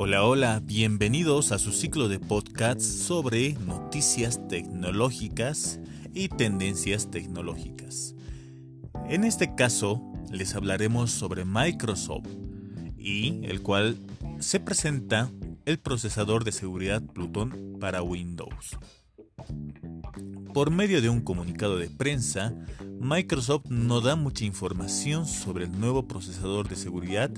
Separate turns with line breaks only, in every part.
Hola, hola, bienvenidos a su ciclo de podcasts sobre noticias tecnológicas y tendencias tecnológicas. En este caso, les hablaremos sobre Microsoft y el cual se presenta el procesador de seguridad Pluton para Windows. Por medio de un comunicado de prensa, Microsoft no da mucha información sobre el nuevo procesador de seguridad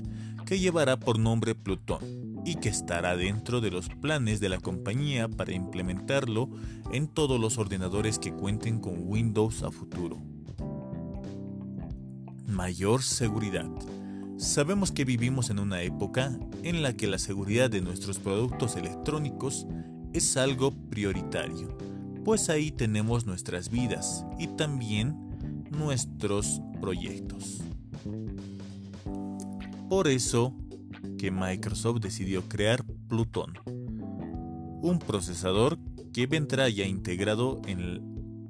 que llevará por nombre Pluton y que estará dentro de los planes de la compañía para implementarlo en todos los ordenadores que cuenten con Windows a futuro. Mayor seguridad. Sabemos que vivimos en una época en la que la seguridad de nuestros productos electrónicos es algo prioritario, pues ahí tenemos nuestras vidas y también nuestros proyectos. Por eso que Microsoft decidió crear Pluton, un procesador que vendrá ya integrado en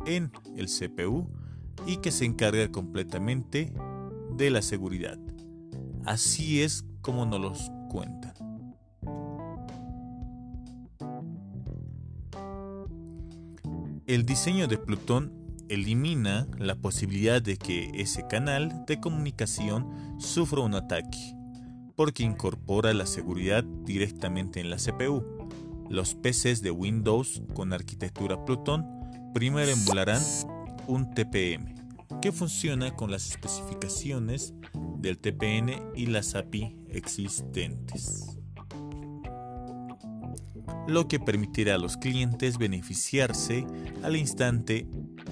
el, CPU y que se encarga completamente de la seguridad. Así es como nos los cuentan. El diseño de Pluton elimina la posibilidad de que ese canal de comunicación sufra un ataque, porque incorpora la seguridad directamente en la CPU. Los PCs de Windows con arquitectura Pluton primero emularán un TPM, que funciona con las especificaciones del TPN y las API existentes lo que permitirá a los clientes beneficiarse al instante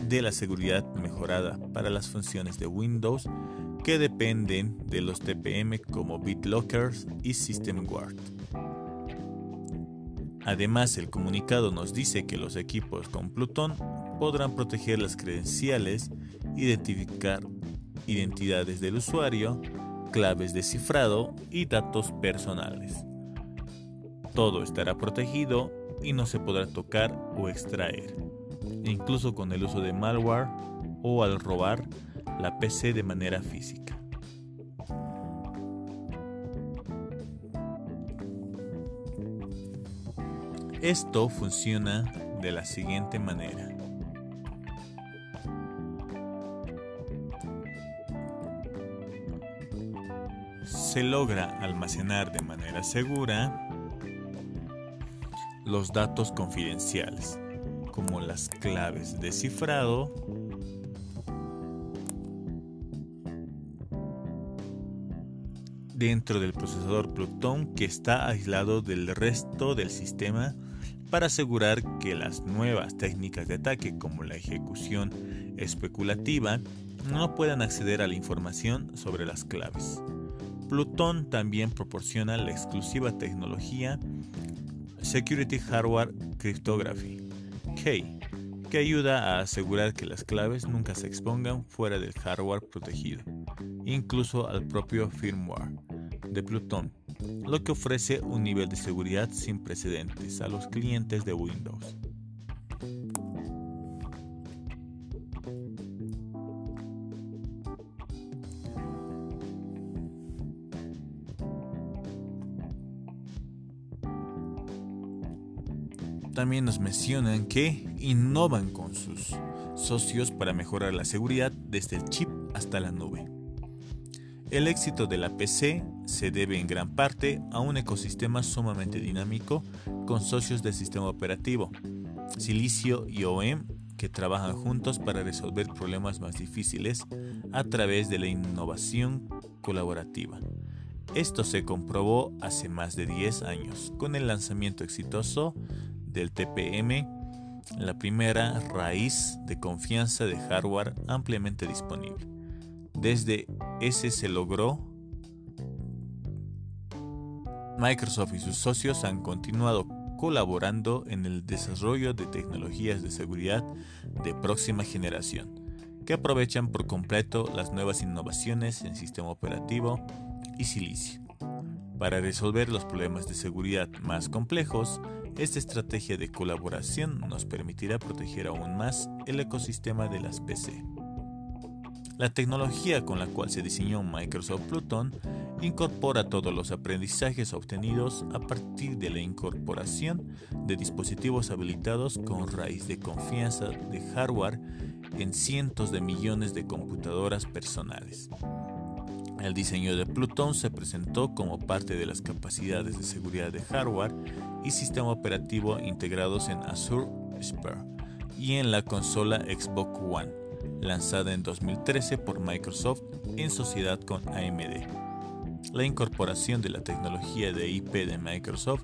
de la seguridad mejorada para las funciones de Windows que dependen de los TPM como BitLockers y SystemGuard. Además, el comunicado nos dice que los equipos con Pluton podrán proteger las credenciales, identificar identidades del usuario, claves de cifrado y datos personales. Todo estará protegido y no se podrá tocar o extraer, incluso con el uso de malware o al robar la PC de manera física. Esto funciona de la siguiente manera. Se logra almacenar de manera segura los datos confidenciales, como las claves de cifrado, dentro del procesador Pluton que está aislado del resto del sistema para asegurar que las nuevas técnicas de ataque como la ejecución especulativa no puedan acceder a la información sobre las claves. Pluton también proporciona la exclusiva tecnología Security Hardware Cryptography, K, que ayuda a asegurar que las claves nunca se expongan fuera del hardware protegido, incluso al propio firmware de Pluton, lo que ofrece un nivel de seguridad sin precedentes a los clientes de Windows. También nos mencionan que innovan con sus socios para mejorar la seguridad desde el chip hasta la nube. El éxito de la PC se debe en gran parte a un ecosistema sumamente dinámico con socios del sistema operativo, Silicio y OEM, que trabajan juntos para resolver problemas más difíciles a través de la innovación colaborativa. Esto se comprobó hace más de 10 años con el lanzamiento exitoso del TPM, la primera raíz de confianza de hardware ampliamente disponible. Desde ese se logró Microsoft y sus socios han continuado colaborando en el desarrollo de tecnologías de seguridad de próxima generación, que aprovechan por completo las nuevas innovaciones en sistema operativo y silicio. Para resolver los problemas de seguridad más complejos, esta estrategia de colaboración nos permitirá proteger aún más el ecosistema de las PC. La tecnología con la cual se diseñó Microsoft Pluton incorpora todos los aprendizajes obtenidos a partir de la incorporación de dispositivos habilitados con raíz de confianza de hardware en cientos de millones de computadoras personales. El diseño de Pluton se presentó como parte de las capacidades de seguridad de hardware y sistema operativo integrados en Azure Sphere y en la consola Xbox One, lanzada en 2013 por Microsoft en sociedad con AMD. La incorporación de la tecnología de IP de Microsoft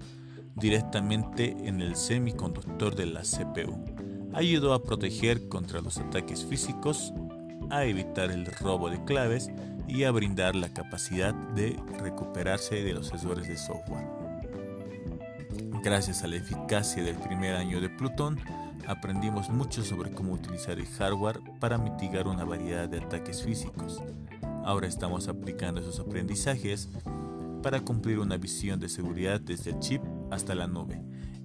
directamente en el semiconductor de la CPU ayudó a proteger contra los ataques físicos, a evitar el robo de claves y a brindar la capacidad de recuperarse de los errores de software. Gracias a la eficacia del primer año de Plutón, aprendimos mucho sobre cómo utilizar el hardware para mitigar una variedad de ataques físicos. Ahora estamos aplicando esos aprendizajes para cumplir una visión de seguridad desde el chip hasta la nube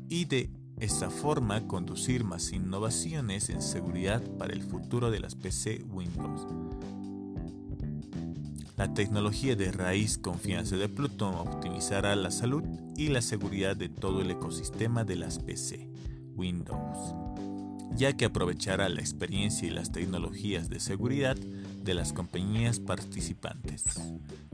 y de esta forma conducir más innovaciones en seguridad para el futuro de las PC Windows. La tecnología de raíz confianza de Pluton optimizará la salud y la seguridad de todo el ecosistema de las PC Windows, ya que aprovechará la experiencia y las tecnologías de seguridad de las compañías participantes.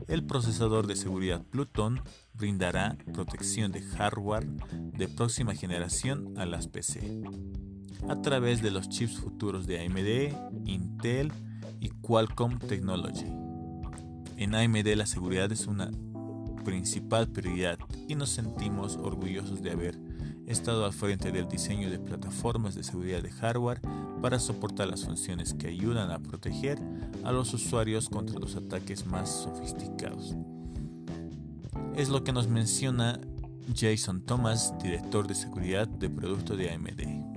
El procesador de seguridad Pluton brindará protección de hardware de próxima generación a las PC a través de los chips futuros de AMD, Intel y Qualcomm Technology. En AMD la seguridad es una principal prioridad y nos sentimos orgullosos de haber estado al frente del diseño de plataformas de seguridad de hardware para soportar las funciones que ayudan a proteger a los usuarios contra los ataques más sofisticados. Es lo que nos menciona Jason Thomas, director de seguridad de producto de AMD.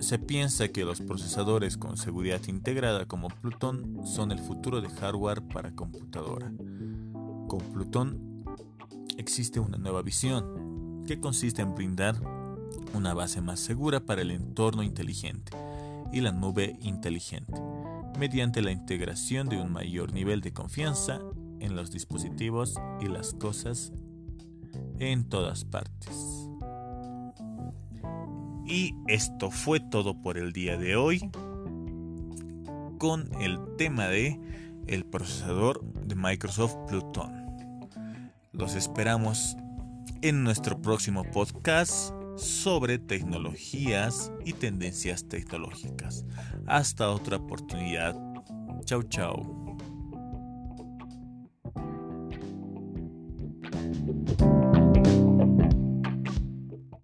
Se piensa que los procesadores con seguridad integrada como Pluton son el futuro de hardware para computadora. Con Pluton existe una nueva visión que consiste en brindar una base más segura para el entorno inteligente y la nube inteligente, mediante la integración de un mayor nivel de confianza en los dispositivos y las cosas en todas partes. Y esto fue todo por el día de hoy con el tema de el procesador de Microsoft Pluton. Los esperamos en nuestro próximo podcast sobre tecnologías y tendencias tecnológicas. Hasta otra oportunidad. Chau chau.